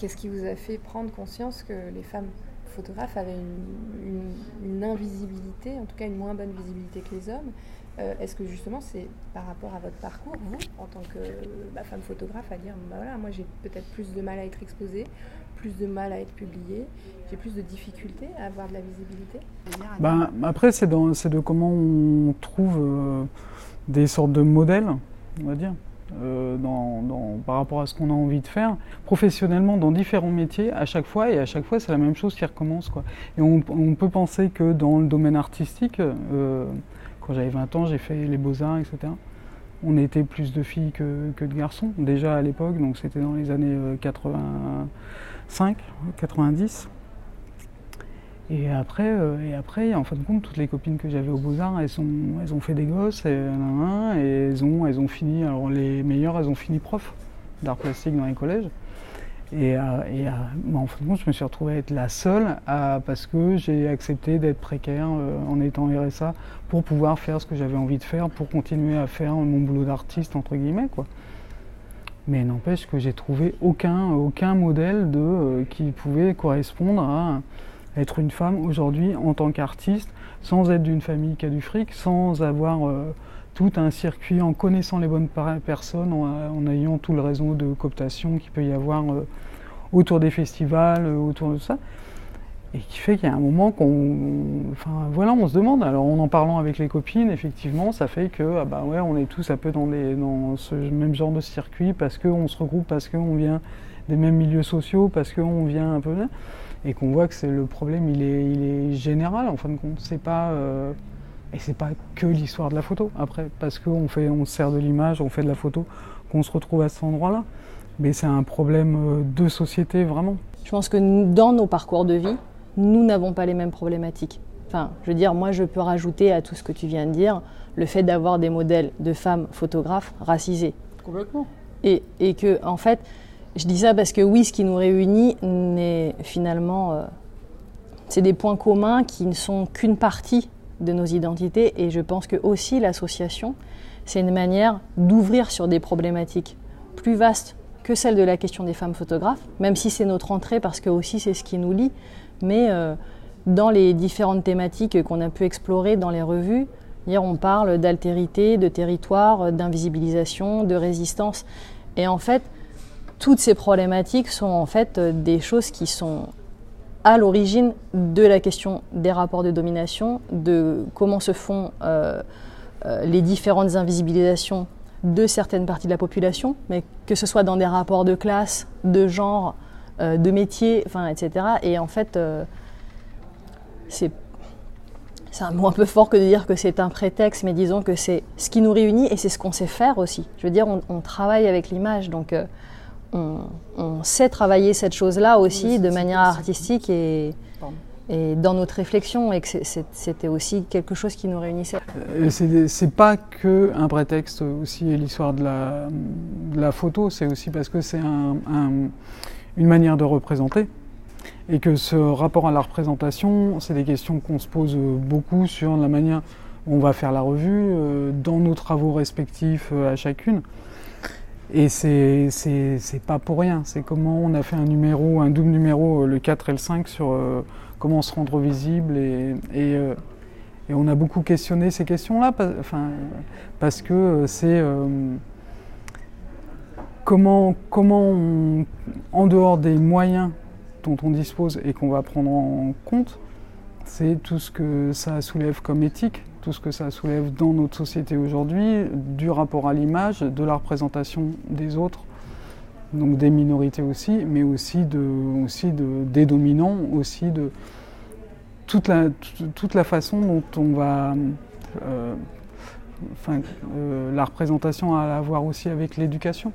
qu'est-ce qui vous a fait prendre conscience que les femmes photographes avaient une, invisibilité, en tout cas une moins bonne visibilité que les hommes euh, Est-ce que justement c'est par rapport à votre parcours, vous, en tant que bah, femme photographe, à dire bah, voilà, moi j'ai peut-être plus de mal à être exposée, plus de mal à être publiée, j'ai plus de difficultés à avoir de la visibilité? Ben, Après, c'est de comment on trouve euh, des sortes de modèles, on va dire. Euh, par rapport à ce qu'on a envie de faire professionnellement dans différents métiers à chaque fois et à chaque fois c'est la même chose qui recommence. Et on, peut penser que dans le domaine artistique, euh, quand j'avais 20 ans j'ai fait les beaux-arts etc. On était plus de filles que, que de garçons déjà à l'époque donc c'était dans les années 85, 90. Et après, euh, et après, en fin de compte, toutes les copines que j'avais au Beaux-Arts, elles, ont fait des gosses, et, elles, ont, elles ont fini, alors les meilleures, elles ont fini prof d'art plastique dans les collèges. Et, euh, euh, en fin de compte, je me suis retrouvé à être la seule parce que j'ai accepté d'être précaire en étant RSA pour pouvoir faire ce que j'avais envie de faire, pour continuer à faire mon boulot d'artiste, entre guillemets. Mais n'empêche que j'ai trouvé aucun, aucun modèle de, qui pouvait correspondre à être une femme aujourd'hui en tant qu'artiste, sans être d'une famille qui a du fric, sans avoir euh, tout un circuit, en connaissant les bonnes personnes, en, ayant tout le réseau de cooptation qu'il peut y avoir euh, autour des festivals, euh, autour de ça. Et qui fait qu'il y a un moment qu'on. Enfin voilà, on se demande. Alors en en parlant avec les copines, effectivement, ça fait que ah bah ouais, on est tous un peu dans, dans ce même genre de circuit parce qu'on se regroupe, parce qu'on vient des mêmes milieux sociaux, parce qu'on vient un peu et qu'on voit que c'est le problème, il est, il est général en fin de compte. C'est pas euh, et c'est pas que l'histoire de la photo après, parce qu'on fait, on sert de l'image, on fait de la photo, qu'on se retrouve à cet endroit-là. Mais c'est un problème euh, de société vraiment. Je pense que dans nos parcours de vie, nous n'avons pas les mêmes problématiques. Enfin, je veux dire, moi, je peux rajouter à tout ce que tu viens de dire le fait d'avoir des modèles de femmes photographes racisées. Complètement. Et, et que, en fait, je dis ça parce que oui, ce qui nous réunit n'est finalement, euh, c'est des points communs qui ne sont qu'une partie de nos identités et je pense que aussi l'association, c'est une manière d'ouvrir sur des problématiques plus vastes que celle de la question des femmes photographes, même si c'est notre entrée parce que aussi c'est ce qui nous lie, mais euh, dans les différentes thématiques qu'on a pu explorer dans les revues, hier on parle d'altérité, de territoire, d'invisibilisation, de résistance, et en fait, toutes ces problématiques sont en fait des choses qui sont à l'origine de la question des rapports de domination, de comment se font euh, euh, les différentes invisibilisations de certaines parties de la population, mais que ce soit dans des rapports de classe, de genre, de métier, enfin, etc. Et en fait, c'est c'est un mot un peu fort que de dire que c'est un prétexte, mais disons que c'est ce qui nous réunit et c'est ce qu'on sait faire aussi. Je veux dire, on, travaille avec l'image, donc on, sait travailler cette chose-là aussi de manière artistique et, et, dans notre réflexion, et que c'était aussi quelque chose qui nous réunissait. Euh, c'est pas que un prétexte aussi l'histoire de la, la, photo, c'est aussi parce que c'est un, une manière de représenter. Et que ce rapport à la représentation, c'est des questions qu'on se pose beaucoup sur la manière dont on va faire la revue, euh, dans nos travaux respectifs euh, à chacune. Et c'est pas pour rien, c'est comment on a fait un numéro, un double numéro, euh, le 4 et le 5, sur euh, comment se rendre visible. Et, et, euh, et, on a beaucoup questionné ces questions-là, enfin, parce que c'est comment, en dehors des moyens dont on dispose et qu'on va prendre en compte, c'est tout ce que ça soulève comme éthique, tout ce que ça soulève dans notre société aujourd'hui, du rapport à l'image, de la représentation des autres, donc des minorités aussi, mais aussi, de, aussi de, des dominants, aussi de toute la, façon dont on va... Euh, euh, la représentation à avoir aussi avec l'éducation.